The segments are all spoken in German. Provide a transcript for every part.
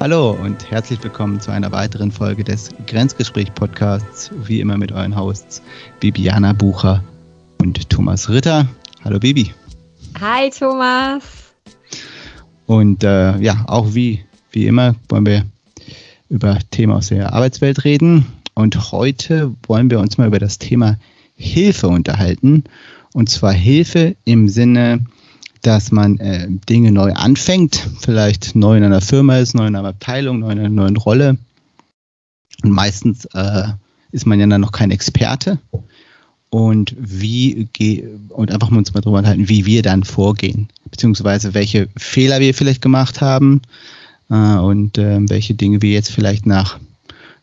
Hallo und herzlich willkommen zu einer weiteren Folge des Grenzgespräch-Podcasts, wie immer mit euren Hosts Bibiana Bucher und Thomas Ritter. Hallo Bibi. Hi Thomas. Und äh, ja, auch wie, wie immer wollen wir über Themen aus der Arbeitswelt reden. Und heute wollen wir uns mal über das Thema Hilfe unterhalten. Und zwar Hilfe im Sinne, dass man äh, Dinge neu anfängt, vielleicht neu in einer Firma ist, neu in einer Abteilung, neu in einer neuen Rolle. Und meistens äh, ist man ja dann noch kein Experte. Und wie und einfach mal uns mal drüber unterhalten, wie wir dann vorgehen, beziehungsweise welche Fehler wir vielleicht gemacht haben äh, und äh, welche Dinge wir jetzt vielleicht nach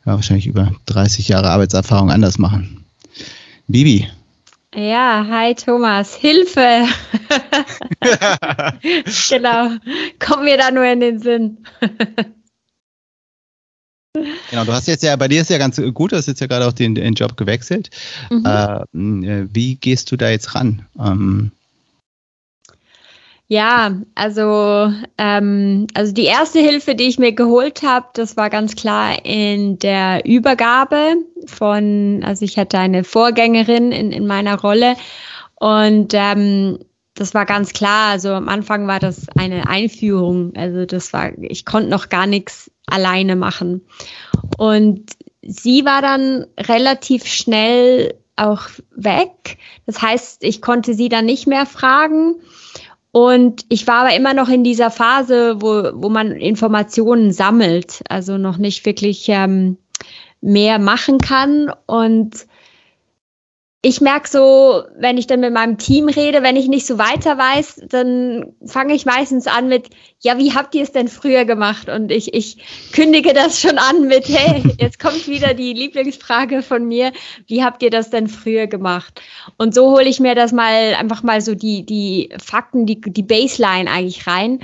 ja, wahrscheinlich über 30 Jahre Arbeitserfahrung anders machen. Bibi, ja, hi Thomas, Hilfe! genau, komm mir da nur in den Sinn. genau, du hast jetzt ja, bei dir ist ja ganz gut, du hast jetzt ja gerade auch den, den Job gewechselt. Mhm. Äh, wie gehst du da jetzt ran? Ähm, ja, also, ähm, also die erste Hilfe, die ich mir geholt habe, das war ganz klar in der Übergabe von, also ich hatte eine Vorgängerin in, in meiner Rolle und ähm, das war ganz klar. Also am Anfang war das eine Einführung. Also das war, ich konnte noch gar nichts alleine machen. Und sie war dann relativ schnell auch weg. Das heißt, ich konnte sie dann nicht mehr fragen. Und ich war aber immer noch in dieser Phase, wo, wo man Informationen sammelt, also noch nicht wirklich ähm, mehr machen kann. Und ich merke so, wenn ich dann mit meinem Team rede, wenn ich nicht so weiter weiß, dann fange ich meistens an mit, ja, wie habt ihr es denn früher gemacht? Und ich, ich kündige das schon an mit, hey, jetzt kommt wieder die Lieblingsfrage von mir, wie habt ihr das denn früher gemacht? Und so hole ich mir das mal einfach mal so die, die Fakten, die, die Baseline eigentlich rein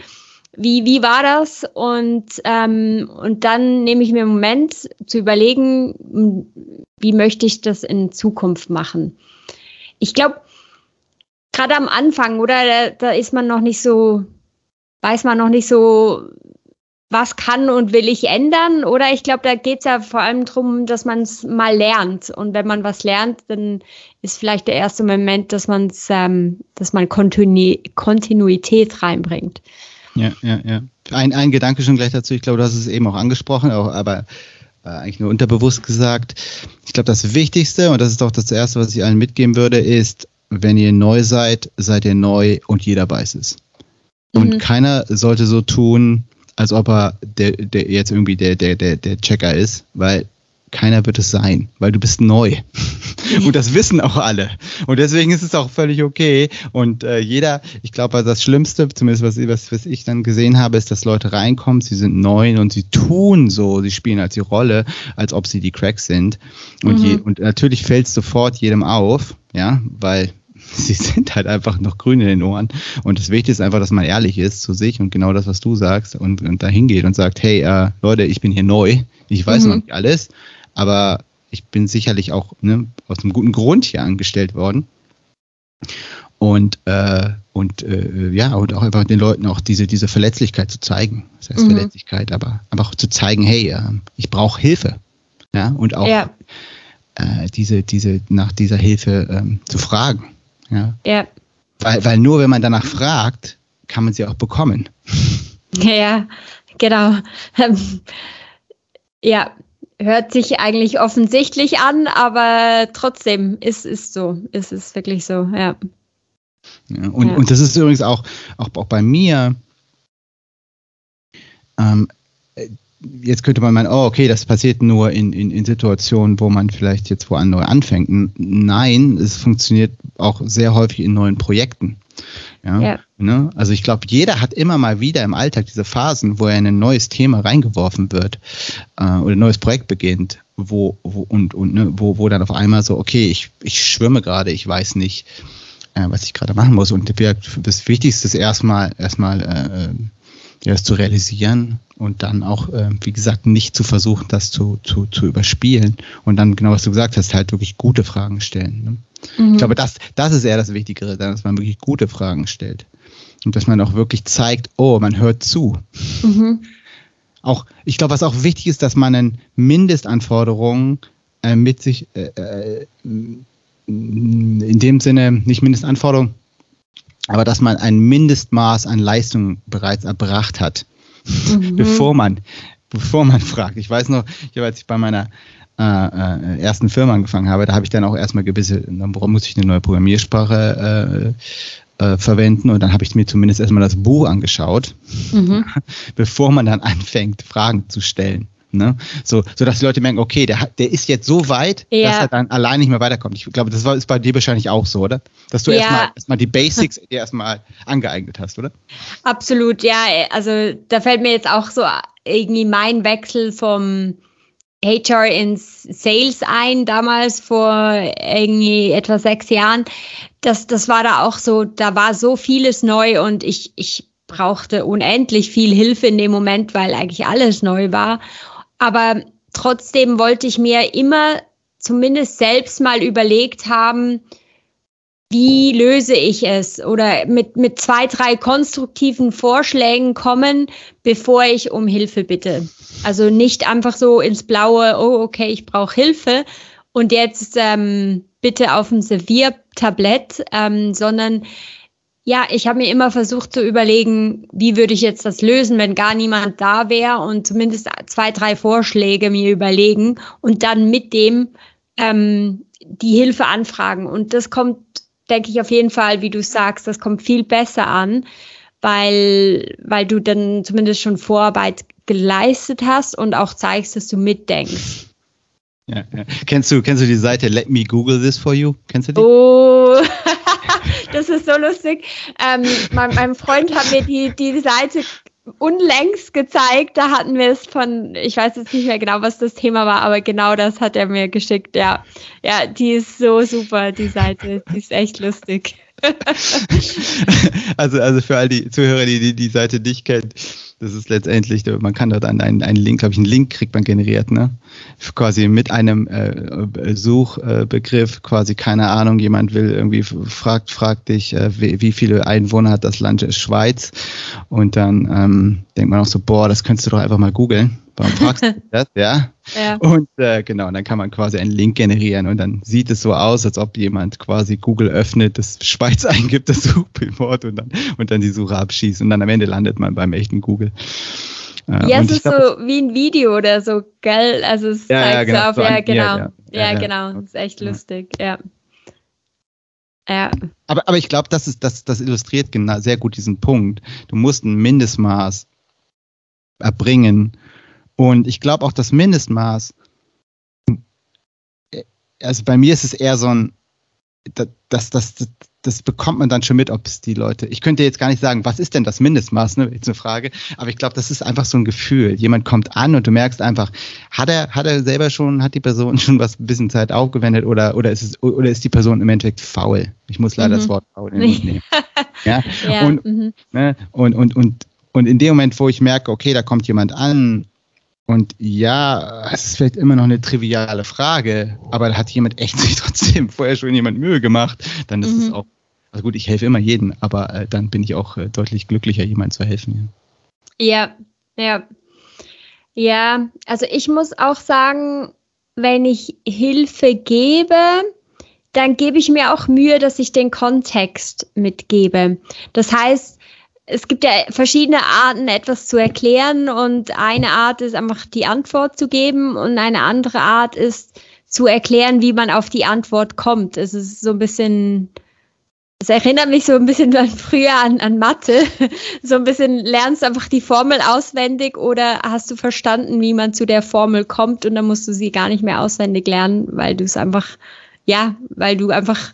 wie, wie war das? Und, ähm, und dann nehme ich mir einen Moment zu überlegen, wie möchte ich das in Zukunft machen. Ich glaube, gerade am Anfang, oder, da, da ist man noch nicht so, weiß man noch nicht so, was kann und will ich ändern? Oder ich glaube, da geht es ja vor allem darum, dass man es mal lernt. Und wenn man was lernt, dann ist vielleicht der erste Moment, dass man es, ähm, dass man Kontinu Kontinuität reinbringt. Ja, ja, ja. Ein, ein Gedanke schon gleich dazu. Ich glaube, du hast es eben auch angesprochen, auch, aber äh, eigentlich nur unterbewusst gesagt. Ich glaube, das Wichtigste, und das ist auch das Erste, was ich allen mitgeben würde, ist, wenn ihr neu seid, seid ihr neu und jeder weiß es. Und mhm. keiner sollte so tun, als ob er der, der jetzt irgendwie der, der, der, der Checker ist, weil keiner wird es sein, weil du bist neu. und das wissen auch alle. Und deswegen ist es auch völlig okay. Und äh, jeder, ich glaube, das Schlimmste, zumindest was, was, was ich dann gesehen habe, ist, dass Leute reinkommen, sie sind neu und sie tun so, sie spielen als die Rolle, als ob sie die Cracks sind. Und, mhm. je, und natürlich fällt es sofort jedem auf, ja, weil sie sind halt einfach noch grün in den Ohren. Und das Wichtigste ist einfach, dass man ehrlich ist zu sich und genau das, was du sagst und, und da hingeht und sagt, hey, äh, Leute, ich bin hier neu, ich weiß mhm. noch nicht alles, aber ich bin sicherlich auch ne, aus einem guten Grund hier angestellt worden. Und, äh, und äh, ja, und auch einfach den Leuten auch diese, diese Verletzlichkeit zu zeigen. Das heißt mhm. Verletzlichkeit, aber einfach zu zeigen, hey, äh, ich brauche Hilfe. Ja, und auch ja. Äh, diese, diese, nach dieser Hilfe ähm, zu fragen. Ja. ja. Weil, weil nur wenn man danach fragt, kann man sie auch bekommen. Ja, genau. ja, hört sich eigentlich offensichtlich an, aber trotzdem ist es so. Ist es wirklich so, ja. ja und, ja. und das ist übrigens auch, auch, auch bei mir. Ähm, jetzt könnte man meinen, oh, okay, das passiert nur in, in, in Situationen, wo man vielleicht jetzt wo neu anfängt. Nein, es funktioniert auch sehr häufig in neuen Projekten. Ja. ja. Ne? Also ich glaube, jeder hat immer mal wieder im Alltag diese Phasen, wo er in ein neues Thema reingeworfen wird äh, oder ein neues Projekt beginnt, wo, wo und, und ne, wo, wo dann auf einmal so, okay, ich, ich schwimme gerade, ich weiß nicht, äh, was ich gerade machen muss. Und das Wichtigste ist erstmal erstmal äh, das zu realisieren und dann auch, äh, wie gesagt, nicht zu versuchen, das zu, zu, zu überspielen und dann genau was du gesagt hast, halt wirklich gute Fragen stellen. Ne? Mhm. Ich glaube, das, das ist eher das Wichtigere, dass man wirklich gute Fragen stellt. Und dass man auch wirklich zeigt, oh, man hört zu. Mhm. auch, ich glaube, was auch wichtig ist, dass man eine Mindestanforderungen äh, mit sich, äh, äh, in dem Sinne, nicht Mindestanforderungen, aber dass man ein Mindestmaß an Leistung bereits erbracht hat, mhm. bevor man, bevor man fragt. Ich weiß noch, ich habe, als ich bei meiner äh, äh, ersten Firma angefangen habe, da habe ich dann auch erstmal gewisse, dann muss ich eine neue Programmiersprache äh, äh, verwenden und dann habe ich mir zumindest erstmal das Buch angeschaut, mhm. bevor man dann anfängt, Fragen zu stellen. Ne? So, so dass die Leute merken, okay, der, der ist jetzt so weit, ja. dass er dann allein nicht mehr weiterkommt. Ich glaube, das war, ist bei dir wahrscheinlich auch so, oder? Dass du ja. erstmal erstmal die Basics dir erstmal angeeignet hast, oder? Absolut, ja. Also da fällt mir jetzt auch so irgendwie mein Wechsel vom HR ins Sales ein, damals vor irgendwie etwa sechs Jahren. Das, das war da auch so, da war so vieles neu und ich, ich brauchte unendlich viel Hilfe in dem Moment, weil eigentlich alles neu war. Aber trotzdem wollte ich mir immer zumindest selbst mal überlegt haben, wie löse ich es oder mit, mit zwei, drei konstruktiven Vorschlägen kommen, bevor ich um Hilfe bitte. Also nicht einfach so ins Blaue, oh, okay, ich brauche Hilfe und jetzt ähm, bitte auf ein Serviertablett, ähm, sondern ja, ich habe mir immer versucht zu überlegen, wie würde ich jetzt das lösen, wenn gar niemand da wäre und zumindest zwei, drei Vorschläge mir überlegen und dann mit dem ähm, die Hilfe anfragen. Und das kommt denke ich auf jeden Fall, wie du sagst, das kommt viel besser an, weil, weil du dann zumindest schon Vorarbeit geleistet hast und auch zeigst, dass du mitdenkst. Ja, ja. Kennst du, kennst du die Seite Let Me Google This For You? Kennst du die? Oh, das ist so lustig. Ähm, mein, mein Freund hat mir die, die Seite unlängst gezeigt. Da hatten wir es von, ich weiß jetzt nicht mehr genau, was das Thema war, aber genau das hat er mir geschickt. Ja, ja, die ist so super, die Seite. Die ist echt lustig. also, also für all die Zuhörer, die die, die Seite nicht kennen, das ist letztendlich, man kann dort einen, einen, Link, glaube ich, einen Link kriegt man generiert, ne? Quasi mit einem äh, Suchbegriff, quasi keine Ahnung, jemand will irgendwie fragt, fragt dich, äh, wie, wie, viele Einwohner hat das Land Schweiz? Und dann ähm, denkt man auch so, boah, das könntest du doch einfach mal googeln. Warum fragst du das? Ja. ja. Und äh, genau, dann kann man quasi einen Link generieren und dann sieht es so aus, als ob jemand quasi Google öffnet, das Schweiz eingibt, das Suchwort und dann, und dann die Suche abschießt und dann am Ende landet man beim echten Google. Äh, ja, es ist glaub, so wie ein Video oder so, gell? Also es ja, zeigt ja, genau, auf, so ja, genau. Ja, ja, genau. Das ist echt lustig, ja. Ja. Aber, aber ich glaube, das, ist, das, das illustriert genau sehr gut diesen Punkt. Du musst ein Mindestmaß erbringen, und ich glaube auch das Mindestmaß, also bei mir ist es eher so ein, das, das, das, das bekommt man dann schon mit, ob es die Leute. Ich könnte jetzt gar nicht sagen, was ist denn das Mindestmaß, ne? Jetzt eine Frage. Aber ich glaube, das ist einfach so ein Gefühl. Jemand kommt an und du merkst einfach, hat er, hat er selber schon, hat die Person schon was ein bisschen Zeit aufgewendet oder, oder ist es, oder ist die Person im Endeffekt faul? Ich muss leider mhm. das Wort faul nicht nehmen. ja. ja. Und, mhm. ne? und, und, und, und in dem Moment, wo ich merke, okay, da kommt jemand an und ja, es ist vielleicht immer noch eine triviale Frage, aber da hat jemand echt sich trotzdem vorher schon jemand Mühe gemacht, dann ist mhm. es auch, also gut, ich helfe immer jedem, aber äh, dann bin ich auch äh, deutlich glücklicher, jemandem zu helfen. Ja. ja, ja. Ja, also ich muss auch sagen, wenn ich Hilfe gebe, dann gebe ich mir auch Mühe, dass ich den Kontext mitgebe. Das heißt, es gibt ja verschiedene Arten, etwas zu erklären und eine Art ist einfach die Antwort zu geben und eine andere Art ist zu erklären, wie man auf die Antwort kommt. Es ist so ein bisschen, es erinnert mich so ein bisschen an früher an, an Mathe. So ein bisschen lernst einfach die Formel auswendig oder hast du verstanden, wie man zu der Formel kommt und dann musst du sie gar nicht mehr auswendig lernen, weil du es einfach, ja, weil du einfach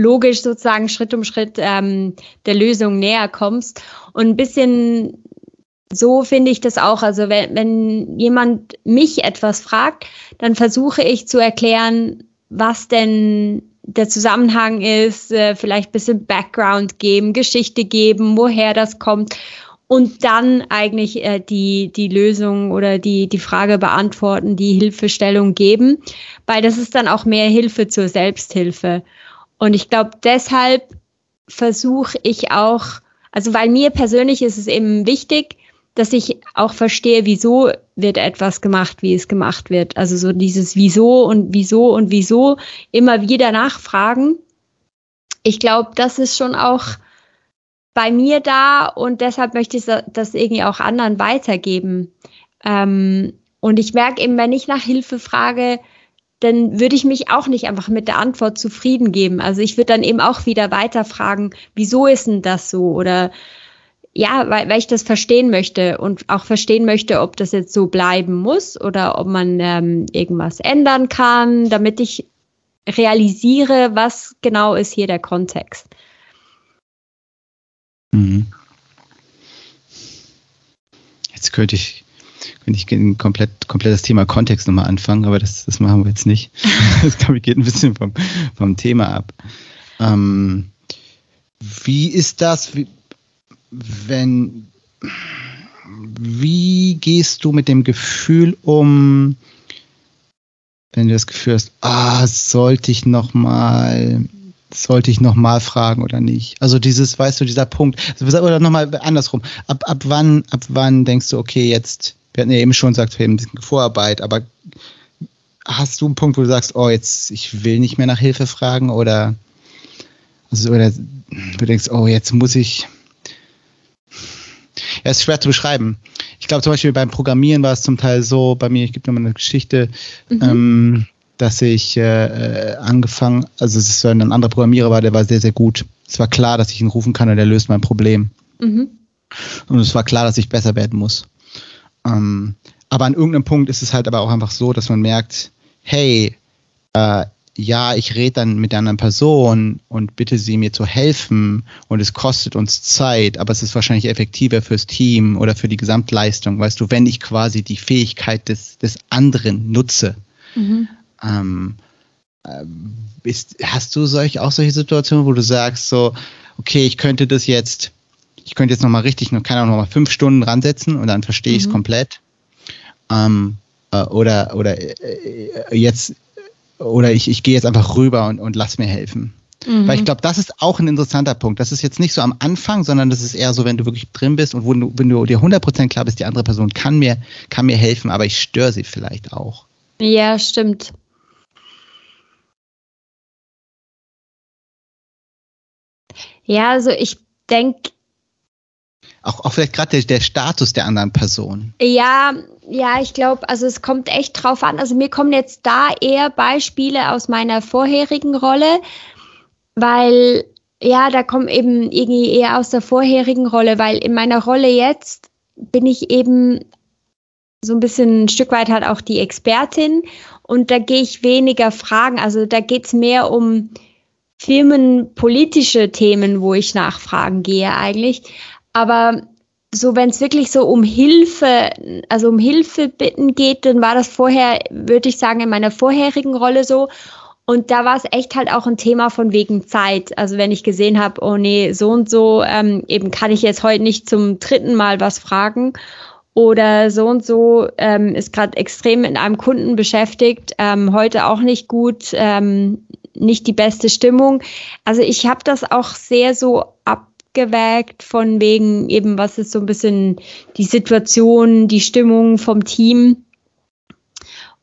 logisch sozusagen Schritt um Schritt ähm, der Lösung näher kommst. Und ein bisschen so finde ich das auch. Also wenn, wenn jemand mich etwas fragt, dann versuche ich zu erklären, was denn der Zusammenhang ist, äh, vielleicht bisschen Background geben, Geschichte geben, woher das kommt und dann eigentlich äh, die, die Lösung oder die, die Frage beantworten, die Hilfestellung geben, weil das ist dann auch mehr Hilfe zur Selbsthilfe. Und ich glaube, deshalb versuche ich auch, also weil mir persönlich ist es eben wichtig, dass ich auch verstehe, wieso wird etwas gemacht, wie es gemacht wird. Also so dieses Wieso und Wieso und Wieso immer wieder nachfragen. Ich glaube, das ist schon auch bei mir da und deshalb möchte ich das irgendwie auch anderen weitergeben. Ähm, und ich merke eben, wenn ich nach Hilfe frage, dann würde ich mich auch nicht einfach mit der Antwort zufrieden geben. Also ich würde dann eben auch wieder weiterfragen, wieso ist denn das so? Oder ja, weil, weil ich das verstehen möchte und auch verstehen möchte, ob das jetzt so bleiben muss oder ob man ähm, irgendwas ändern kann, damit ich realisiere, was genau ist hier der Kontext. Mhm. Jetzt könnte ich könnte ich ein komplett, komplett das Thema Kontext nochmal anfangen, aber das, das machen wir jetzt nicht. Das, glaube ich, geht ein bisschen vom, vom Thema ab. Ähm, wie ist das, wie, wenn, wie gehst du mit dem Gefühl um, wenn du das Gefühl hast, ah, sollte ich nochmal sollte ich nochmal fragen oder nicht? Also dieses, weißt du, dieser Punkt, oder nochmal andersrum, ab, ab wann, ab wann denkst du, okay, jetzt, wir hatten ja eben schon gesagt, wir haben ein bisschen Vorarbeit, aber hast du einen Punkt, wo du sagst, oh, jetzt, ich will nicht mehr nach Hilfe fragen oder, also, oder du denkst, oh, jetzt muss ich, ja, ist schwer zu beschreiben. Ich glaube zum Beispiel beim Programmieren war es zum Teil so, bei mir, ich gebe nochmal eine Geschichte, mhm. ähm, dass ich äh, angefangen, also es ist ein anderer Programmierer war, der war sehr, sehr gut. Es war klar, dass ich ihn rufen kann und der löst mein Problem. Mhm. Und es war klar, dass ich besser werden muss. Ähm, aber an irgendeinem Punkt ist es halt aber auch einfach so, dass man merkt, hey, äh, ja, ich rede dann mit der anderen Person und bitte sie mir zu helfen und es kostet uns Zeit, aber es ist wahrscheinlich effektiver fürs Team oder für die Gesamtleistung, weißt du, wenn ich quasi die Fähigkeit des, des anderen nutze. Mhm. Ähm, äh, ist, hast du solch, auch solche Situationen, wo du sagst, so, okay, ich könnte das jetzt, ich könnte jetzt nochmal richtig, kann auch nochmal fünf Stunden ransetzen und dann verstehe ich es mhm. komplett. Ähm, äh, oder oder äh, jetzt, oder ich, ich gehe jetzt einfach rüber und, und lass mir helfen. Mhm. Weil ich glaube, das ist auch ein interessanter Punkt. Das ist jetzt nicht so am Anfang, sondern das ist eher so, wenn du wirklich drin bist und du, wenn du dir 100% klar bist, die andere Person kann mir, kann mir helfen, aber ich störe sie vielleicht auch. Ja, stimmt. Ja, also ich denke. Auch, auch vielleicht gerade der, der Status der anderen Person. Ja, ja, ich glaube, also es kommt echt drauf an. Also mir kommen jetzt da eher Beispiele aus meiner vorherigen Rolle, weil ja, da kommen eben irgendwie eher aus der vorherigen Rolle, weil in meiner Rolle jetzt bin ich eben so ein bisschen ein Stück weit halt auch die Expertin und da gehe ich weniger Fragen. Also da geht es mehr um firmenpolitische Themen, wo ich nachfragen gehe eigentlich. Aber so, wenn es wirklich so um Hilfe, also um Hilfe bitten geht, dann war das vorher, würde ich sagen, in meiner vorherigen Rolle so. Und da war es echt halt auch ein Thema von wegen Zeit. Also wenn ich gesehen habe, oh nee, so und so, ähm, eben kann ich jetzt heute nicht zum dritten Mal was fragen. Oder so und so ähm, ist gerade extrem mit einem Kunden beschäftigt, ähm, heute auch nicht gut, ähm, nicht die beste Stimmung. Also ich habe das auch sehr so abgewägt von wegen eben, was ist so ein bisschen die Situation, die Stimmung vom Team.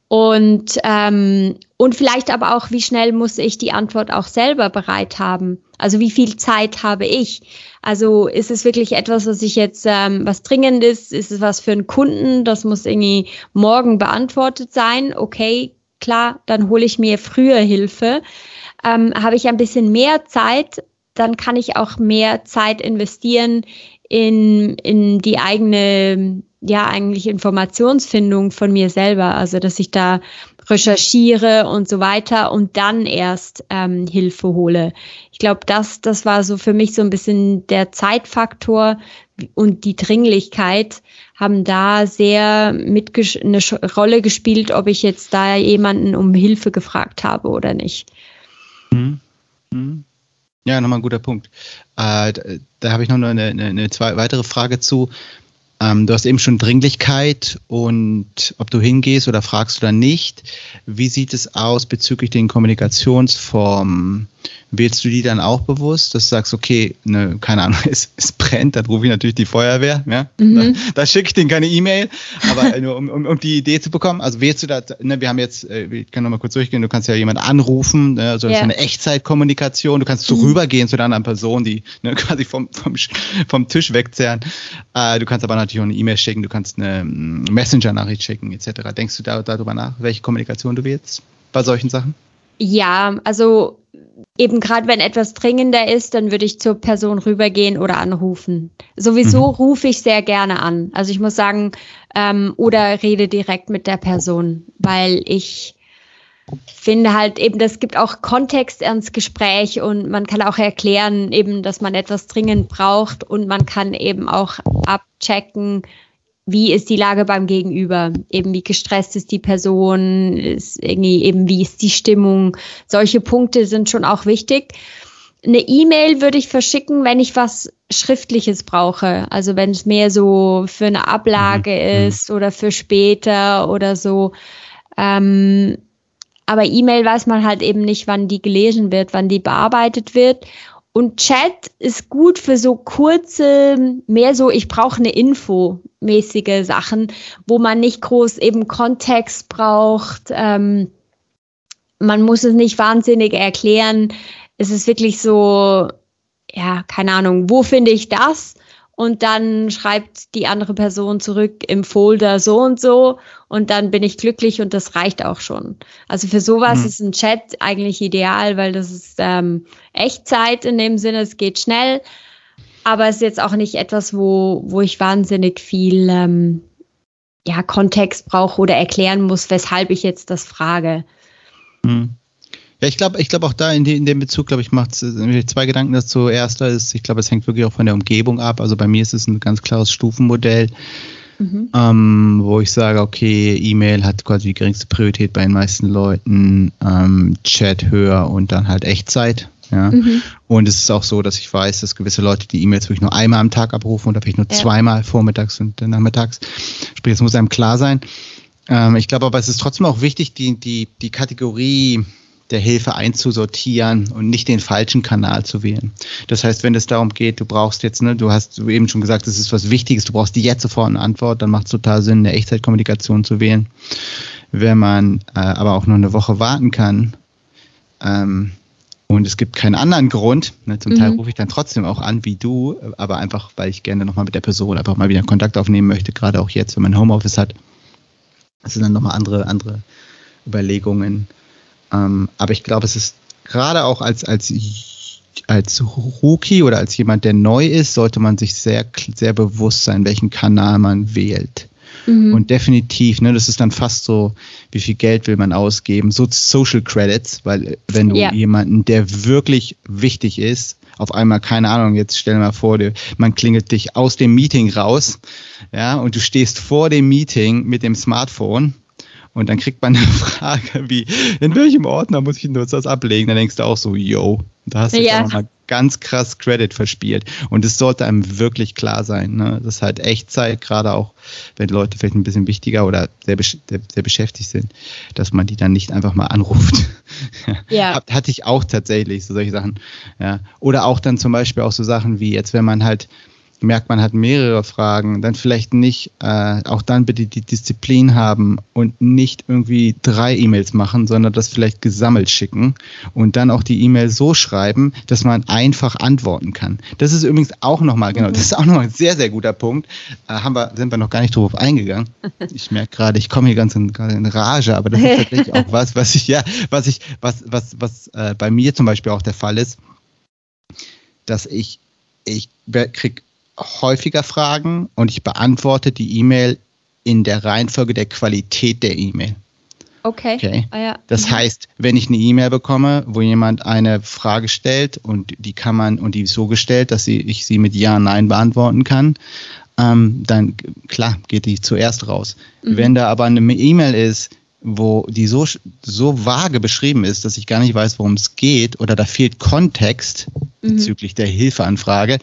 Und, ähm, und vielleicht aber auch, wie schnell muss ich die Antwort auch selber bereit haben? Also wie viel Zeit habe ich? Also ist es wirklich etwas, was ich jetzt, ähm, was dringend ist? Ist es was für einen Kunden? Das muss irgendwie morgen beantwortet sein. Okay, klar, dann hole ich mir früher Hilfe. Ähm, habe ich ein bisschen mehr Zeit, dann kann ich auch mehr Zeit investieren in, in die eigene, ja, eigentlich Informationsfindung von mir selber. Also, dass ich da recherchiere und so weiter und dann erst ähm, Hilfe hole. Ich glaube, das, das war so für mich so ein bisschen der Zeitfaktor und die Dringlichkeit haben da sehr mit eine Rolle gespielt, ob ich jetzt da jemanden um Hilfe gefragt habe oder nicht. Mhm. Mhm. Ja, nochmal ein guter Punkt. Äh, da, da habe ich noch eine, eine, eine zwei, weitere Frage zu. Ähm, du hast eben schon Dringlichkeit und ob du hingehst oder fragst oder nicht. Wie sieht es aus bezüglich den Kommunikationsformen? Wählst du die dann auch bewusst, dass du sagst, okay, ne, keine Ahnung, es, es brennt, dann rufe ich natürlich die Feuerwehr, ja? Mhm. Da, da schicke ich denen keine E-Mail, aber nur um, um, um die Idee zu bekommen. Also wählst du da, ne, wir haben jetzt, äh, ich kann nochmal kurz durchgehen, du kannst ja jemanden anrufen, ne, also das yeah. ist eine Echtzeitkommunikation, du kannst mhm. rübergehen zu der anderen Person, die ne, quasi vom, vom, vom Tisch wegzerren. Äh, du kannst aber natürlich auch eine E-Mail schicken, du kannst eine mm, Messenger-Nachricht schicken, etc. Denkst du da, darüber nach, welche Kommunikation du wählst bei solchen Sachen? Ja, also eben gerade wenn etwas dringender ist, dann würde ich zur Person rübergehen oder anrufen. Sowieso mhm. rufe ich sehr gerne an. Also ich muss sagen, ähm, oder rede direkt mit der Person, weil ich finde halt eben, das gibt auch Kontext ins Gespräch und man kann auch erklären eben, dass man etwas dringend braucht und man kann eben auch abchecken, wie ist die Lage beim Gegenüber? Eben wie gestresst ist die Person? Ist irgendwie eben wie ist die Stimmung? Solche Punkte sind schon auch wichtig. Eine E-Mail würde ich verschicken, wenn ich was Schriftliches brauche. Also wenn es mehr so für eine Ablage mhm. mhm. ist oder für später oder so. Ähm, aber E-Mail weiß man halt eben nicht, wann die gelesen wird, wann die bearbeitet wird. Und Chat ist gut für so kurze, mehr so, ich brauche eine Info mäßige Sachen, wo man nicht groß eben Kontext braucht. Ähm, man muss es nicht wahnsinnig erklären. Es ist wirklich so, ja, keine Ahnung, wo finde ich das? Und dann schreibt die andere Person zurück im Folder so und so und dann bin ich glücklich und das reicht auch schon. Also für sowas mhm. ist ein Chat eigentlich ideal, weil das ist ähm, Echtzeit in dem Sinne, es geht schnell, aber es ist jetzt auch nicht etwas, wo, wo ich wahnsinnig viel ähm, ja, Kontext brauche oder erklären muss, weshalb ich jetzt das frage. Mhm. Ja, ich glaube, ich glaube auch da in, die, in dem Bezug, glaube ich, macht es äh, zwei Gedanken dazu. Erster ist, ich glaube, es hängt wirklich auch von der Umgebung ab. Also bei mir ist es ein ganz klares Stufenmodell, mhm. ähm, wo ich sage, okay, E-Mail hat quasi die geringste Priorität bei den meisten Leuten, ähm, Chat höher und dann halt Echtzeit. Ja. Mhm. Und es ist auch so, dass ich weiß, dass gewisse Leute die E-Mails wirklich nur einmal am Tag abrufen oder vielleicht nur ja. zweimal vormittags und nachmittags. Sprich, es muss einem klar sein. Ähm, ich glaube aber, es ist trotzdem auch wichtig, die, die, die Kategorie der Hilfe einzusortieren und nicht den falschen Kanal zu wählen. Das heißt, wenn es darum geht, du brauchst jetzt, ne, du hast eben schon gesagt, das ist was Wichtiges, du brauchst die jetzt sofort eine Antwort, dann macht es total Sinn, eine Echtzeitkommunikation zu wählen. Wenn man äh, aber auch noch eine Woche warten kann, ähm, und es gibt keinen anderen Grund. Ne, zum mhm. Teil rufe ich dann trotzdem auch an, wie du, aber einfach, weil ich gerne nochmal mit der Person einfach mal wieder Kontakt aufnehmen möchte, gerade auch jetzt, wenn man Homeoffice hat. Das sind dann nochmal andere, andere Überlegungen. Ähm, aber ich glaube, es ist gerade auch als, als, als Rookie oder als jemand, der neu ist, sollte man sich sehr, sehr bewusst sein, welchen Kanal man wählt. Mhm. Und definitiv, ne, das ist dann fast so, wie viel Geld will man ausgeben? So Social Credits, weil wenn du ja. jemanden, der wirklich wichtig ist, auf einmal, keine Ahnung, jetzt stell dir mal vor, man klingelt dich aus dem Meeting raus, ja, und du stehst vor dem Meeting mit dem Smartphone und dann kriegt man eine Frage wie, in welchem Ordner muss ich nur das ablegen? Dann denkst du auch so, yo, da hast du ja. auch mal ganz krass Credit verspielt. Und es sollte einem wirklich klar sein. Ne? Das ist halt Echtzeit, gerade auch, wenn Leute vielleicht ein bisschen wichtiger oder sehr, sehr beschäftigt sind, dass man die dann nicht einfach mal anruft. Ja. Hatte ich auch tatsächlich, so solche Sachen. Ja. Oder auch dann zum Beispiel auch so Sachen wie jetzt, wenn man halt merkt, man hat mehrere Fragen, dann vielleicht nicht, äh, auch dann bitte die Disziplin haben und nicht irgendwie drei E-Mails machen, sondern das vielleicht gesammelt schicken und dann auch die E-Mail so schreiben, dass man einfach antworten kann. Das ist übrigens auch nochmal, genau, das ist auch nochmal ein sehr, sehr guter Punkt. Äh, haben wir, sind wir noch gar nicht drauf eingegangen. Ich merke gerade, ich komme hier ganz in, in, Rage, aber das ist tatsächlich auch was, was ich, ja, was ich, was, was, was äh, bei mir zum Beispiel auch der Fall ist, dass ich, ich krieg häufiger Fragen und ich beantworte die E-Mail in der Reihenfolge der Qualität der E-Mail. Okay. okay. Ah, ja. Das mhm. heißt, wenn ich eine E-Mail bekomme, wo jemand eine Frage stellt und die kann man und die ist so gestellt, dass sie, ich sie mit Ja, Nein beantworten kann, ähm, dann klar geht die zuerst raus. Mhm. Wenn da aber eine E-Mail ist, wo die so, so vage beschrieben ist, dass ich gar nicht weiß, worum es geht oder da fehlt Kontext mhm. bezüglich der Hilfeanfrage,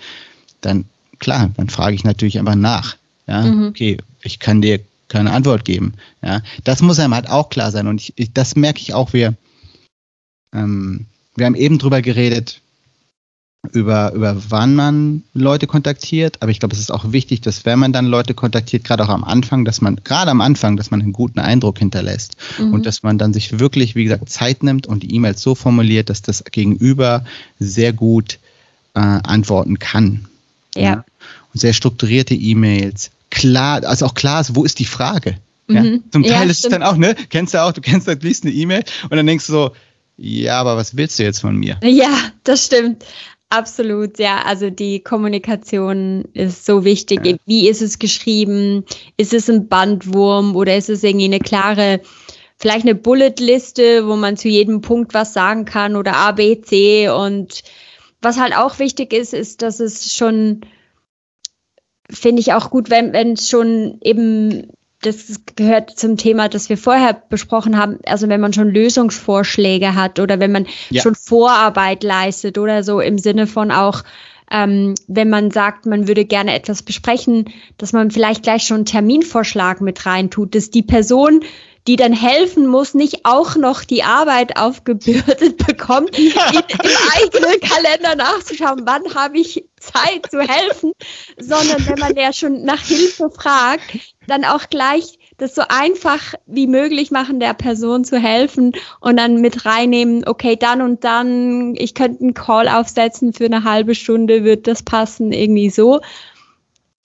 dann klar, dann frage ich natürlich einfach nach. Ja, mhm. okay, ich kann dir keine Antwort geben. Ja, das muss einem halt auch klar sein. Und ich, ich, das merke ich auch, wir, ähm, wir haben eben drüber geredet, über, über wann man Leute kontaktiert. Aber ich glaube, es ist auch wichtig, dass wenn man dann Leute kontaktiert, gerade auch am Anfang, dass man, gerade am Anfang, dass man einen guten Eindruck hinterlässt. Mhm. Und dass man dann sich wirklich, wie gesagt, Zeit nimmt und die E-Mails so formuliert, dass das Gegenüber sehr gut äh, antworten kann. Ja. ja. Und sehr strukturierte E-Mails. Klar, also auch klar ist, wo ist die Frage? Ja? Mhm. Zum Teil ja, ist es dann auch, ne? Kennst du auch, du kennst, du liest eine E-Mail und dann denkst du so, ja, aber was willst du jetzt von mir? Ja, das stimmt. Absolut, ja. Also die Kommunikation ist so wichtig. Ja. Wie ist es geschrieben? Ist es ein Bandwurm oder ist es irgendwie eine klare, vielleicht eine Bulletliste, wo man zu jedem Punkt was sagen kann oder A, B, C und was halt auch wichtig ist, ist, dass es schon, finde ich auch gut, wenn es schon eben das gehört zum Thema, das wir vorher besprochen haben. Also wenn man schon Lösungsvorschläge hat oder wenn man ja. schon Vorarbeit leistet oder so im Sinne von auch, ähm, wenn man sagt, man würde gerne etwas besprechen, dass man vielleicht gleich schon einen Terminvorschlag mit reintut, dass die Person die dann helfen muss, nicht auch noch die Arbeit aufgebürdet bekommt, ja. im eigenen Kalender nachzuschauen, wann habe ich Zeit zu helfen, sondern wenn man ja schon nach Hilfe fragt, dann auch gleich das so einfach wie möglich machen, der Person zu helfen und dann mit reinnehmen, okay, dann und dann, ich könnte einen Call aufsetzen für eine halbe Stunde, wird das passen, irgendwie so.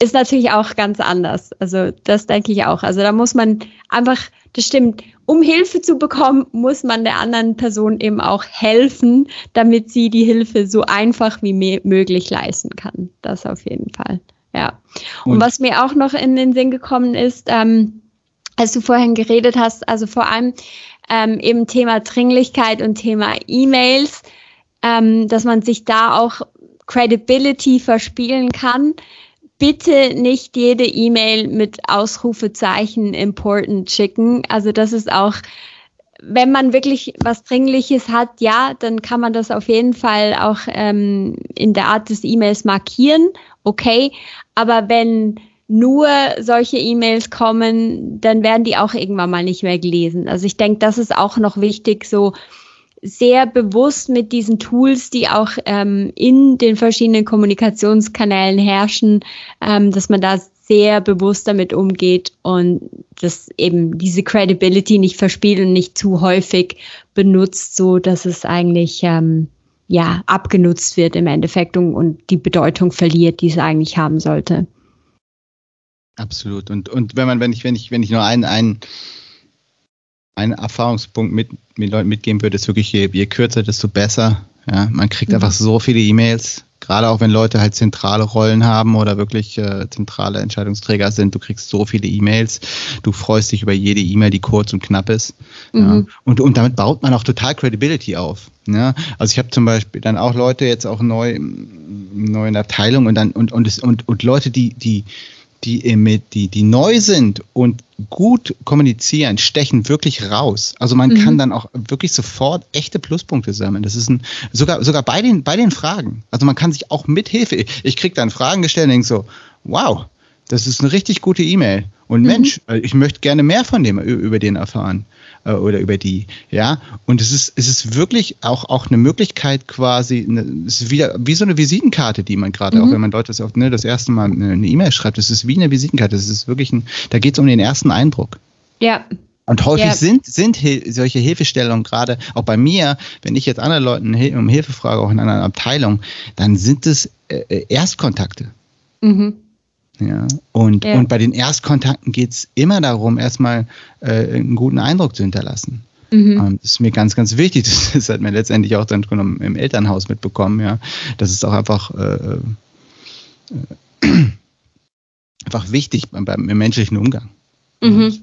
Ist natürlich auch ganz anders. Also das denke ich auch. Also da muss man einfach, das stimmt, um Hilfe zu bekommen, muss man der anderen Person eben auch helfen, damit sie die Hilfe so einfach wie möglich leisten kann. Das auf jeden Fall. Ja. Und, Und was mir auch noch in den Sinn gekommen ist, ähm, als du vorhin geredet hast, also vor allem ähm, eben Thema Dringlichkeit und Thema E-Mails, ähm, dass man sich da auch Credibility verspielen kann. Bitte nicht jede E-Mail mit Ausrufezeichen important schicken. Also das ist auch wenn man wirklich was Dringliches hat, ja, dann kann man das auf jeden Fall auch ähm, in der Art des E-Mails markieren, okay. Aber wenn nur solche E-Mails kommen, dann werden die auch irgendwann mal nicht mehr gelesen. Also ich denke, das ist auch noch wichtig, so sehr bewusst mit diesen Tools, die auch ähm, in den verschiedenen Kommunikationskanälen herrschen, ähm, dass man da sehr bewusst damit umgeht und das eben diese Credibility nicht verspielt und nicht zu häufig benutzt, so dass es eigentlich ähm, ja abgenutzt wird im Endeffekt und, und die Bedeutung verliert, die es eigentlich haben sollte. Absolut. Und, und wenn man, wenn ich, wenn ich, wenn ich nur einen, einen, einen Erfahrungspunkt mit, mit Leuten mitgeben würde, ist wirklich, je, je kürzer, desto besser. Ja, man kriegt mhm. einfach so viele E-Mails, gerade auch wenn Leute halt zentrale Rollen haben oder wirklich äh, zentrale Entscheidungsträger sind, du kriegst so viele E-Mails, du freust dich über jede E-Mail, die kurz und knapp ist. Mhm. Ja. Und, und damit baut man auch total Credibility auf. Ja. Also ich habe zum Beispiel dann auch Leute jetzt auch neu, neu in der Abteilung und dann und, und, und, und Leute, die, die die, die, die neu sind und gut kommunizieren, stechen wirklich raus. Also man mhm. kann dann auch wirklich sofort echte Pluspunkte sammeln. Das ist ein, sogar, sogar bei den, bei den Fragen. Also man kann sich auch mit Hilfe, ich krieg dann Fragen gestellt und denke so, wow, das ist eine richtig gute E-Mail. Und mhm. Mensch, äh, ich möchte gerne mehr von dem über den erfahren äh, oder über die, ja. Und es ist, es ist wirklich auch, auch eine Möglichkeit quasi, eine, es ist wieder wie so eine Visitenkarte, die man gerade, mhm. auch wenn man Leute das, auf, ne, das erste Mal eine E-Mail schreibt, es ist wie eine Visitenkarte. Es ist wirklich ein, da geht es um den ersten Eindruck. Ja. Und häufig ja. sind, sind solche Hilfestellungen gerade, auch bei mir, wenn ich jetzt anderen Leuten um Hilfe frage, auch in einer Abteilung, dann sind es äh, äh Erstkontakte. Mhm. Ja, und, ja. und bei den Erstkontakten geht es immer darum, erstmal äh, einen guten Eindruck zu hinterlassen. Mhm. Das ist mir ganz, ganz wichtig. Das, hat mir letztendlich auch dann im Elternhaus mitbekommen, ja. Das ist auch einfach, äh, äh, einfach wichtig beim, beim menschlichen Umgang. Mhm.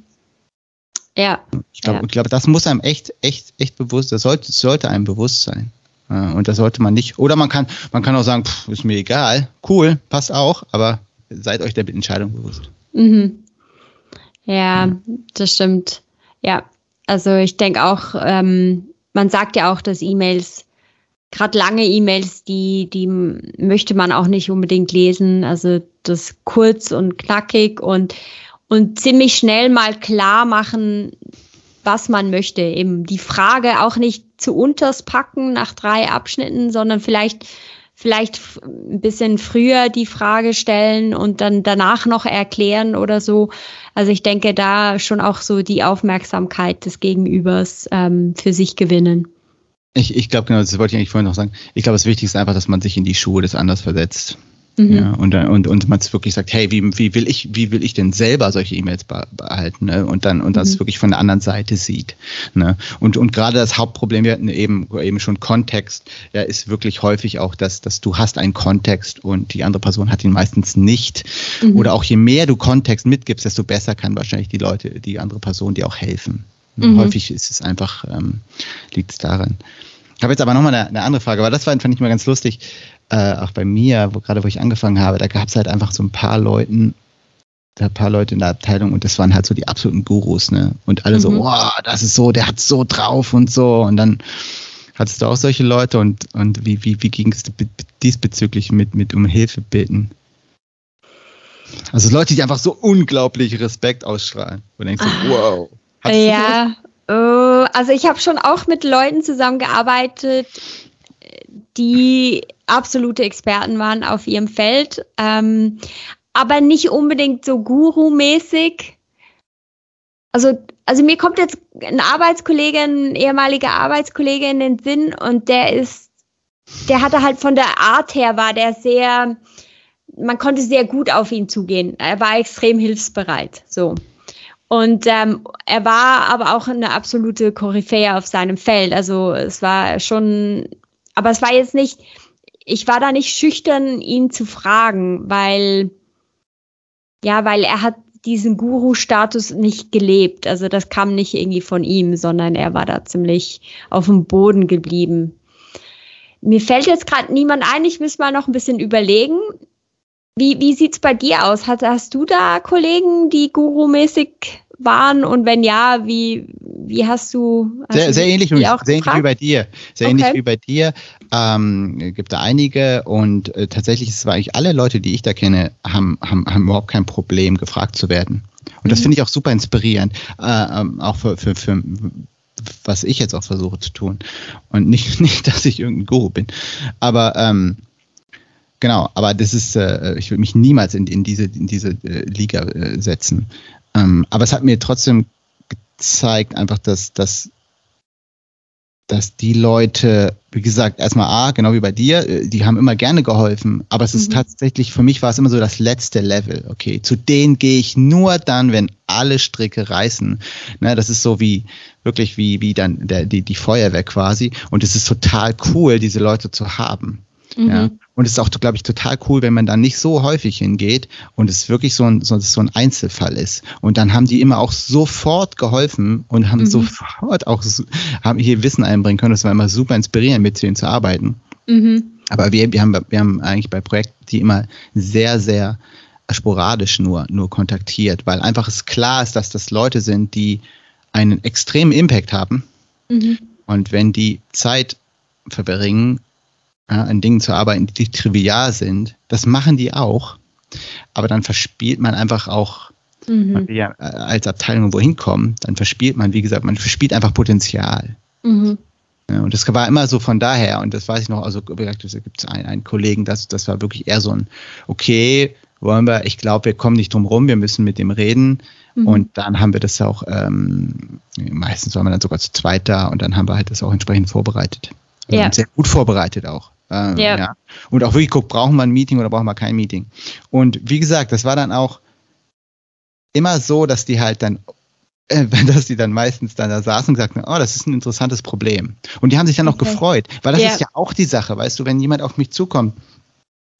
Ja. Ich glaube, ja. glaub, das muss einem echt, echt, echt bewusst, das sollte, sollte einem bewusst sein. Und das sollte man nicht, oder man kann, man kann auch sagen, pff, ist mir egal, cool, passt auch, aber seid euch der Entscheidung bewusst. Mhm. Ja, das stimmt. Ja, also ich denke auch, ähm, man sagt ja auch, dass E-Mails, gerade lange E-Mails, die, die möchte man auch nicht unbedingt lesen. Also das kurz und knackig und, und ziemlich schnell mal klar machen, was man möchte. Eben die Frage auch nicht zu unters packen nach drei Abschnitten, sondern vielleicht vielleicht ein bisschen früher die Frage stellen und dann danach noch erklären oder so. Also ich denke, da schon auch so die Aufmerksamkeit des Gegenübers ähm, für sich gewinnen. Ich, ich glaube, genau, das wollte ich eigentlich vorhin noch sagen. Ich glaube, das Wichtigste ist einfach, dass man sich in die Schuhe des anderen versetzt. Mhm. Ja, und, und, und man wirklich sagt, hey, wie, wie will ich, wie will ich denn selber solche E-Mails behalten? Ne? Und dann, und das mhm. wirklich von der anderen Seite sieht. Ne? Und, und gerade das Hauptproblem, wir hatten eben, eben schon Kontext, ja, ist wirklich häufig auch, dass, dass du hast einen Kontext und die andere Person hat ihn meistens nicht. Mhm. Oder auch je mehr du Kontext mitgibst, desto besser kann wahrscheinlich die Leute, die andere Person dir auch helfen. Mhm. Häufig ist es einfach, ähm, liegt es daran. Ich habe jetzt aber nochmal eine, eine andere Frage, weil das war, fand ich mal ganz lustig äh, auch bei mir, wo gerade wo ich angefangen habe, da gab es halt einfach so ein paar Leuten, ein paar Leute in der Abteilung und das waren halt so die absoluten Gurus, ne? Und alle mhm. so, wow, das ist so, der hat so drauf und so. Und dann hattest du auch solche Leute und, und wie, wie, wie ging es diesbezüglich mit, mit um Hilfe bitten? Also Leute, die einfach so unglaublich Respekt ausstrahlen. Und denkst du, wow. Ja, also ich habe schon auch mit Leuten zusammengearbeitet, die absolute Experten waren auf ihrem Feld, ähm, aber nicht unbedingt so Guru-mäßig. Also, also mir kommt jetzt ein Arbeitskollege, ein ehemaliger Arbeitskollege in den Sinn und der ist, der hatte halt von der Art her war der sehr, man konnte sehr gut auf ihn zugehen. Er war extrem hilfsbereit, so. Und ähm, er war aber auch eine absolute Koryphäe auf seinem Feld. Also es war schon aber es war jetzt nicht, ich war da nicht schüchtern, ihn zu fragen, weil, ja, weil er hat diesen Guru-Status nicht gelebt. Also das kam nicht irgendwie von ihm, sondern er war da ziemlich auf dem Boden geblieben. Mir fällt jetzt gerade niemand ein, ich muss mal noch ein bisschen überlegen. Wie, wie sieht's bei dir aus? Hast, hast du da Kollegen, die Guru-mäßig waren und wenn ja, wie, wie hast du. Hast sehr, sehr, ähnlich, sehr ähnlich wie bei dir. Sehr okay. ähnlich wie bei dir. Ähm, gibt da einige und äh, tatsächlich ist es eigentlich alle Leute, die ich da kenne, haben, haben, haben überhaupt kein Problem, gefragt zu werden. Und mhm. das finde ich auch super inspirierend, äh, ähm, auch für, für, für was ich jetzt auch versuche zu tun. Und nicht, nicht dass ich irgendein Guru bin. Aber ähm, genau, aber das ist, äh, ich würde mich niemals in, in diese, in diese äh, Liga äh, setzen. Ähm, aber es hat mir trotzdem gezeigt, einfach, dass, dass, dass die Leute, wie gesagt, erstmal A, genau wie bei dir, äh, die haben immer gerne geholfen, aber es ist mhm. tatsächlich, für mich war es immer so das letzte Level, okay. Zu denen gehe ich nur dann, wenn alle Stricke reißen. Ne, das ist so wie, wirklich wie, wie dann der, die, die Feuerwehr quasi. Und es ist total cool, diese Leute zu haben. Mhm. Ja. Und es ist auch, glaube ich, total cool, wenn man da nicht so häufig hingeht und es wirklich so ein, so, so ein Einzelfall ist. Und dann haben die immer auch sofort geholfen und haben mhm. sofort auch haben hier Wissen einbringen können. Das war immer super inspirierend, mit denen zu arbeiten. Mhm. Aber wir, wir, haben, wir haben eigentlich bei Projekten die immer sehr, sehr sporadisch nur, nur kontaktiert, weil einfach es klar ist, dass das Leute sind, die einen extremen Impact haben. Mhm. Und wenn die Zeit verbringen, ja, an Dingen zu arbeiten, die trivial sind. Das machen die auch. Aber dann verspielt man einfach auch, mhm. man will ja äh, als Abteilung wohin kommen, dann verspielt man, wie gesagt, man verspielt einfach Potenzial. Mhm. Ja, und das war immer so von daher, und das weiß ich noch, also gibt es einen, einen Kollegen, das, das war wirklich eher so ein, okay, wollen wir, ich glaube, wir kommen nicht drum rum, wir müssen mit dem reden. Mhm. Und dann haben wir das auch, ähm, meistens waren wir dann sogar zu zweit da und dann haben wir halt das auch entsprechend vorbereitet. Ja. Und sehr gut vorbereitet auch. Ähm, ja. ja. Und auch wirklich guckt, brauchen wir ein Meeting oder brauchen wir kein Meeting. Und wie gesagt, das war dann auch immer so, dass die halt dann, äh, dass die dann meistens dann da saßen und gesagt haben, oh, das ist ein interessantes Problem. Und die haben sich dann okay. auch gefreut, weil das ja. ist ja auch die Sache, weißt du, wenn jemand auf mich zukommt,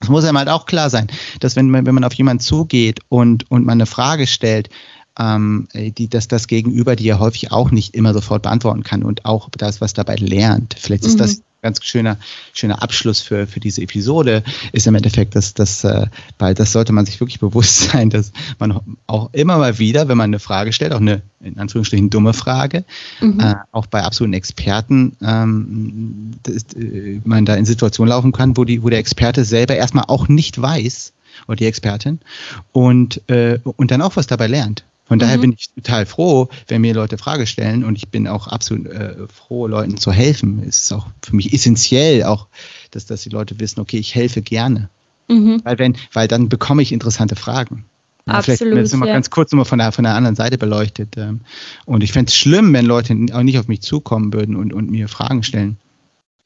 es muss einem halt auch klar sein, dass wenn man, wenn man auf jemanden zugeht und, und man eine Frage stellt, ähm, die, dass das Gegenüber, die ja häufig auch nicht immer sofort beantworten kann und auch das, was dabei lernt. Vielleicht ist mhm. das ganz schöner, schöner Abschluss für, für diese Episode, ist im Endeffekt, dass das, äh, weil das sollte man sich wirklich bewusst sein, dass man auch immer mal wieder, wenn man eine Frage stellt, auch eine in Anführungsstrichen dumme Frage, mhm. äh, auch bei absoluten Experten, ähm, dass, äh, man da in Situationen laufen kann, wo, die, wo der Experte selber erstmal auch nicht weiß, oder die Expertin, und, äh, und dann auch was dabei lernt. Von daher mhm. bin ich total froh, wenn mir Leute Frage stellen und ich bin auch absolut äh, froh, Leuten zu helfen. Es ist auch für mich essentiell, auch, dass, dass die Leute wissen, okay, ich helfe gerne. Mhm. Weil, wenn, weil dann bekomme ich interessante Fragen. Absolut, Vielleicht das nochmal ja. ganz kurz nochmal von der, von der anderen Seite beleuchtet. Ähm, und ich fände es schlimm, wenn Leute auch nicht auf mich zukommen würden und, und mir Fragen stellen.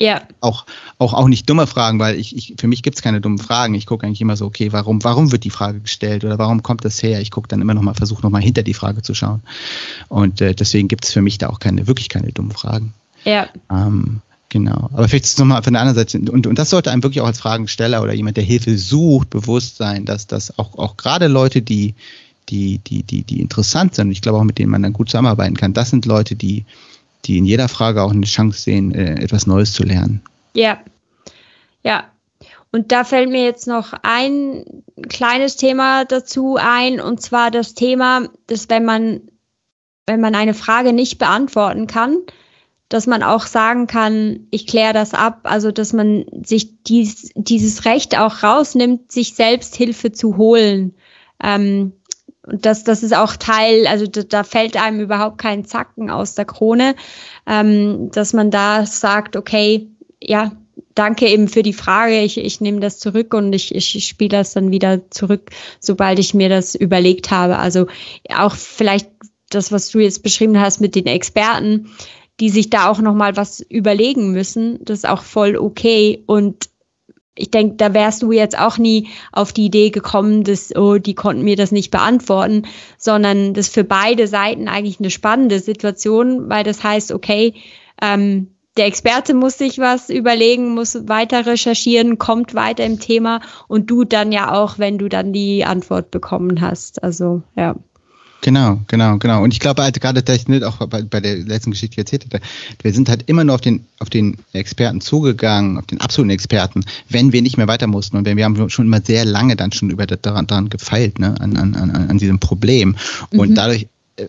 Ja. Auch, auch, auch nicht dumme Fragen, weil ich, ich für mich gibt es keine dummen Fragen. Ich gucke eigentlich immer so, okay, warum, warum wird die Frage gestellt oder warum kommt das her? Ich gucke dann immer nochmal, versuche nochmal hinter die Frage zu schauen. Und äh, deswegen gibt es für mich da auch keine, wirklich keine dummen Fragen. Ja. Ähm, genau. Aber vielleicht nochmal von der anderen Seite, und, und das sollte einem wirklich auch als Fragensteller oder jemand, der Hilfe sucht, bewusst sein, dass das auch, auch gerade Leute, die, die, die, die, die interessant sind, ich glaube auch mit denen man dann gut zusammenarbeiten kann, das sind Leute, die, die in jeder Frage auch eine Chance sehen, äh, etwas Neues zu lernen. Ja, ja. Und da fällt mir jetzt noch ein kleines Thema dazu ein, und zwar das Thema, dass wenn man, wenn man eine Frage nicht beantworten kann, dass man auch sagen kann, ich kläre das ab, also dass man sich dies, dieses Recht auch rausnimmt, sich selbst Hilfe zu holen. Ähm, und das, das ist auch Teil, also da, da fällt einem überhaupt kein Zacken aus der Krone, ähm, dass man da sagt, okay, ja, danke eben für die Frage, ich, ich nehme das zurück und ich, ich spiele das dann wieder zurück, sobald ich mir das überlegt habe. Also auch vielleicht das, was du jetzt beschrieben hast mit den Experten, die sich da auch nochmal was überlegen müssen, das ist auch voll okay und ich denke, da wärst du jetzt auch nie auf die Idee gekommen, dass, oh, die konnten mir das nicht beantworten, sondern das für beide Seiten eigentlich eine spannende Situation, weil das heißt, okay, ähm, der Experte muss sich was überlegen, muss weiter recherchieren, kommt weiter im Thema und du dann ja auch, wenn du dann die Antwort bekommen hast. Also, ja. Genau, genau, genau. Und ich glaube halt gerade, dass ich nicht auch bei, bei der letzten Geschichte erzählt hatte, wir sind halt immer nur auf den, auf den Experten zugegangen, auf den absoluten Experten, wenn wir nicht mehr weiter mussten. Und wenn wir haben schon immer sehr lange dann schon über daran, daran gefeilt, ne, an, an, an, an diesem Problem. Und mhm. dadurch äh,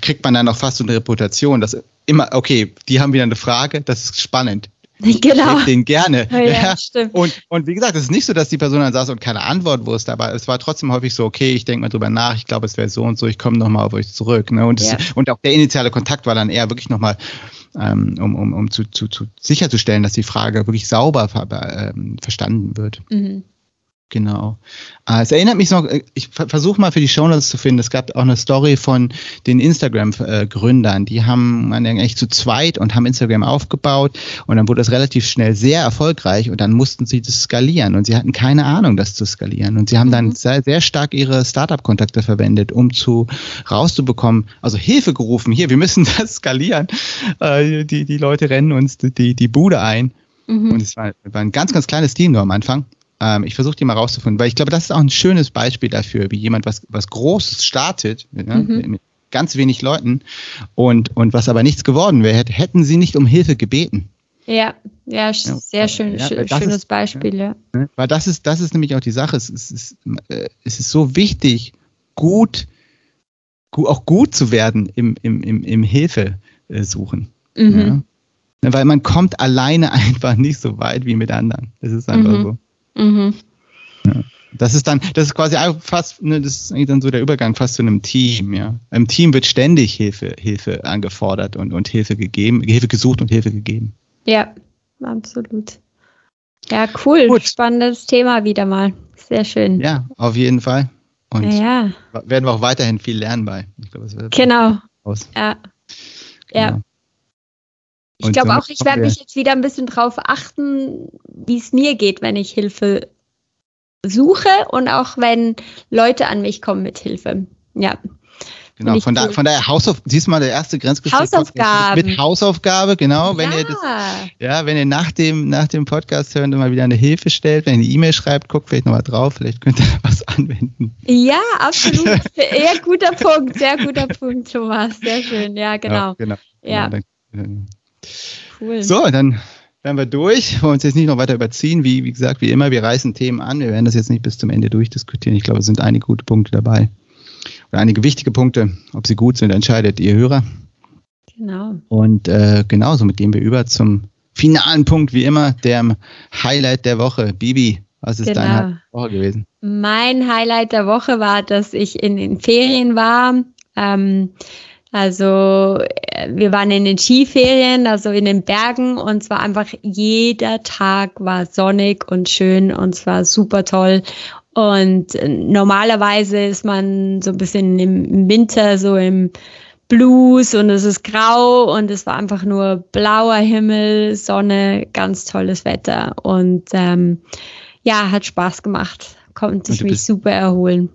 kriegt man dann auch fast so eine Reputation, dass immer, okay, die haben wieder eine Frage, das ist spannend. Genau. Ich den gerne. Ja, ja. Stimmt. Und, und wie gesagt, es ist nicht so, dass die Person dann saß und keine Antwort wusste, aber es war trotzdem häufig so, okay, ich denke mal drüber nach, ich glaube, es wäre so und so, ich komme nochmal auf euch zurück. Ne? Und, ja. und auch der initiale Kontakt war dann eher wirklich nochmal, ähm, um, um, um zu, zu, zu sicherzustellen, dass die Frage wirklich sauber ver ähm, verstanden wird. Mhm. Genau. Äh, es erinnert mich noch, äh, ich versuche mal für die Shownotes zu finden, es gab auch eine Story von den Instagram-Gründern. Die haben man eigentlich zu zweit und haben Instagram aufgebaut und dann wurde das relativ schnell sehr erfolgreich und dann mussten sie das skalieren und sie hatten keine Ahnung, das zu skalieren. Und sie haben dann mhm. sehr, sehr stark ihre Startup-Kontakte verwendet, um zu rauszubekommen, also Hilfe gerufen, hier, wir müssen das skalieren. Äh, die, die Leute rennen uns die, die Bude ein. Mhm. Und es war, war ein ganz, ganz kleines Team nur am Anfang. Ähm, ich versuche die mal rauszufinden, weil ich glaube, das ist auch ein schönes Beispiel dafür, wie jemand was, was Großes startet, ja, mhm. mit ganz wenig Leuten und, und was aber nichts geworden wäre, hätten sie nicht um Hilfe gebeten. Ja, ja, sehr schön, ja, schönes ist, Beispiel, ja. Ne, weil das ist, das ist nämlich auch die Sache. Es ist, äh, es ist so wichtig, gut, auch gut zu werden im, im, im, im Hilfe suchen. Mhm. Ja? Ne, weil man kommt alleine einfach nicht so weit wie mit anderen. Das ist einfach mhm. so. Mhm. Ja. Das ist dann, das ist quasi fast, ne, das ist eigentlich dann so der Übergang fast zu einem Team, ja. Im Team wird ständig Hilfe, Hilfe angefordert und, und Hilfe gegeben, Hilfe gesucht und Hilfe gegeben. Ja, absolut. Ja, cool. Gut. Spannendes Thema wieder mal. Sehr schön. Ja, auf jeden Fall. Und ja. werden wir auch weiterhin viel lernen bei. Ich glaube, genau. Aus. Ja. Genau. Ja. Ich glaube auch, ich werde mich jetzt wieder ein bisschen drauf achten, wie es mir geht, wenn ich Hilfe suche und auch wenn Leute an mich kommen mit Hilfe. Ja. Genau, von, da, von daher Hausauf siehst du mal der erste Grenzgespräch Hausaufgaben. mit Hausaufgabe, genau, wenn ja. ihr das, ja, wenn ihr nach dem, nach dem Podcast hören mal wieder eine Hilfe stellt, wenn ihr eine E-Mail schreibt, guckt vielleicht nochmal drauf, vielleicht könnt ihr was anwenden. Ja, absolut. Sehr guter Punkt, sehr guter Punkt, Thomas. Sehr schön, ja, genau. Ja, genau. Ja. Genau, dann, Cool. So, dann wären wir durch. Wollen uns jetzt nicht noch weiter überziehen. Wie, wie gesagt, wie immer, wir reißen Themen an. Wir werden das jetzt nicht bis zum Ende durchdiskutieren. Ich glaube, es sind einige gute Punkte dabei. Oder einige wichtige Punkte. Ob sie gut sind, entscheidet ihr Hörer. Genau. Und äh, genau, somit gehen wir über zum finalen Punkt, wie immer, dem Highlight der Woche. Bibi, was ist genau. dein Highlight der Woche gewesen? Mein Highlight der Woche war, dass ich in den Ferien war Ähm, also äh, wir waren in den Skiferien, also in den Bergen und zwar einfach jeder Tag war sonnig und schön und zwar super toll. Und äh, normalerweise ist man so ein bisschen im Winter so im Blues und es ist grau und es war einfach nur blauer Himmel, Sonne, ganz tolles Wetter und ähm, ja, hat Spaß gemacht. Konnte ich mich super erholen.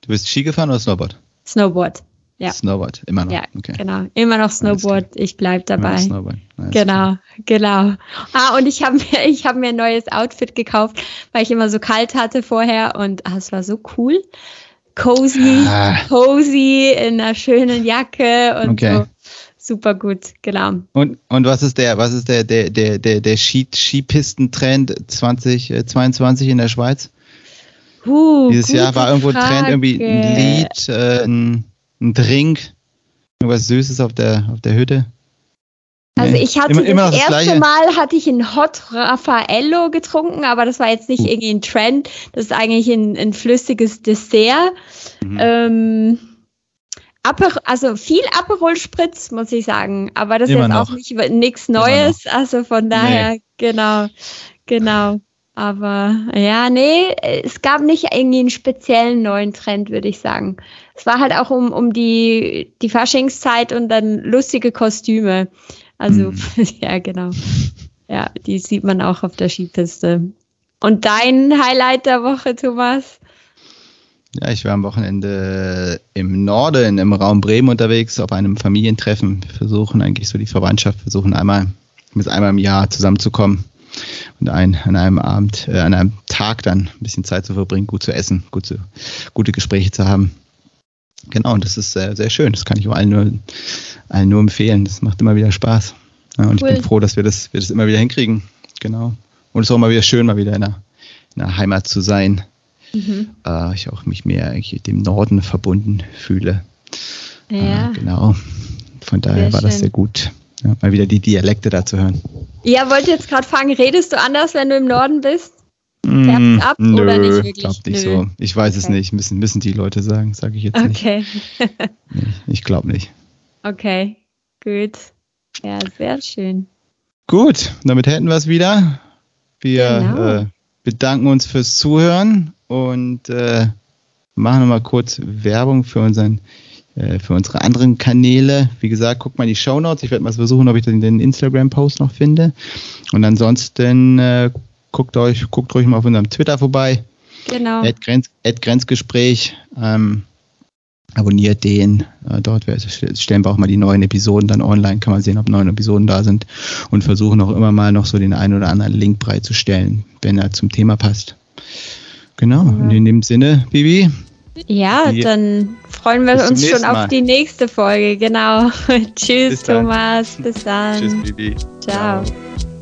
Du bist Ski gefahren oder Snowboard? Snowboard. Ja. Snowboard, immer noch. Ja, okay. genau. Immer noch Snowboard. Ich bleib dabei. Snowboard. Nice. Genau, genau. Ah, und ich habe mir, ich habe mir ein neues Outfit gekauft, weil ich immer so kalt hatte vorher und ah, es war so cool cozy, ah. cozy in einer schönen Jacke und okay. so. Super gut, genau. Und, und was ist der, was ist der, der, der, der, der Ski, Skipistentrend 2022 in der Schweiz? Uh, Dieses Jahr war irgendwo Frage. Trend, irgendwie ein Lied, äh, ein, ein Drink, irgendwas Süßes auf der, auf der Hütte. Also ich hatte immer, immer das, das, erste Mal hatte ich ein Hot Raffaello getrunken, aber das war jetzt nicht uh. irgendwie ein Trend. Das ist eigentlich ein, ein flüssiges Dessert. Mhm. Ähm, Aper, also viel Aperol Spritz, muss ich sagen. Aber das immer ist jetzt noch. auch nicht nichts Neues. Also von daher, nee. genau, genau. Aber ja, nee, es gab nicht irgendwie einen speziellen neuen Trend, würde ich sagen. Es war halt auch um, um die, die Faschingszeit und dann lustige Kostüme. Also, mhm. ja, genau. Ja, die sieht man auch auf der Skipiste. Und dein Highlight der Woche, Thomas? Ja, ich war am Wochenende im Norden, im Raum Bremen unterwegs, auf einem Familientreffen. Wir versuchen eigentlich so die Verwandtschaft, versuchen einmal, bis einmal im Jahr zusammenzukommen und ein, an einem Abend, äh, an einem Tag dann ein bisschen Zeit zu verbringen, gut zu essen, gut zu, gute Gespräche zu haben. Genau, und das ist sehr, sehr schön. Das kann ich allen nur, allen nur empfehlen. Das macht immer wieder Spaß. Ja, und cool. ich bin froh, dass wir das, wir das immer wieder hinkriegen. Genau. Und es ist auch immer wieder schön, mal wieder in der, in der Heimat zu sein. Mhm. Äh, ich auch mich mehr dem Norden verbunden fühle. Ja. Äh, genau. Von daher sehr war das sehr gut, ja, mal wieder die Dialekte da zu hören. Ja, wollte jetzt gerade fragen, redest du anders, wenn du im Norden bist? Färbt ab Nö, oder nicht wirklich? Glaub nicht Nö. so. Ich weiß okay. es nicht. Müssen, müssen die Leute sagen, sage ich jetzt okay. nicht. Okay. nee, ich glaube nicht. Okay, gut. Ja, sehr schön. Gut, damit hätten wir es wieder. Wir genau. äh, bedanken uns fürs Zuhören und äh, machen nochmal kurz Werbung für unseren äh, für unsere anderen Kanäle. Wie gesagt, guckt mal die Show Notes. Ich werde mal versuchen, ob ich den Instagram-Post noch finde. Und ansonsten äh, guckt euch, guckt ruhig mal auf unserem Twitter vorbei. Genau. Grenz, Grenzgespräch. Ähm, abonniert den. Äh, dort stellen wir auch mal die neuen Episoden dann online. Kann man sehen, ob neue Episoden da sind. Und versuchen auch immer mal noch so den einen oder anderen Link bereitzustellen, wenn er zum Thema passt. Genau. Ja. in dem Sinne, Bibi. Ja, dann freuen wir uns schon auf die nächste Folge. Genau. Tschüss, Bis Thomas. Bis dann. Tschüss, Bibi. Ciao. Ciao.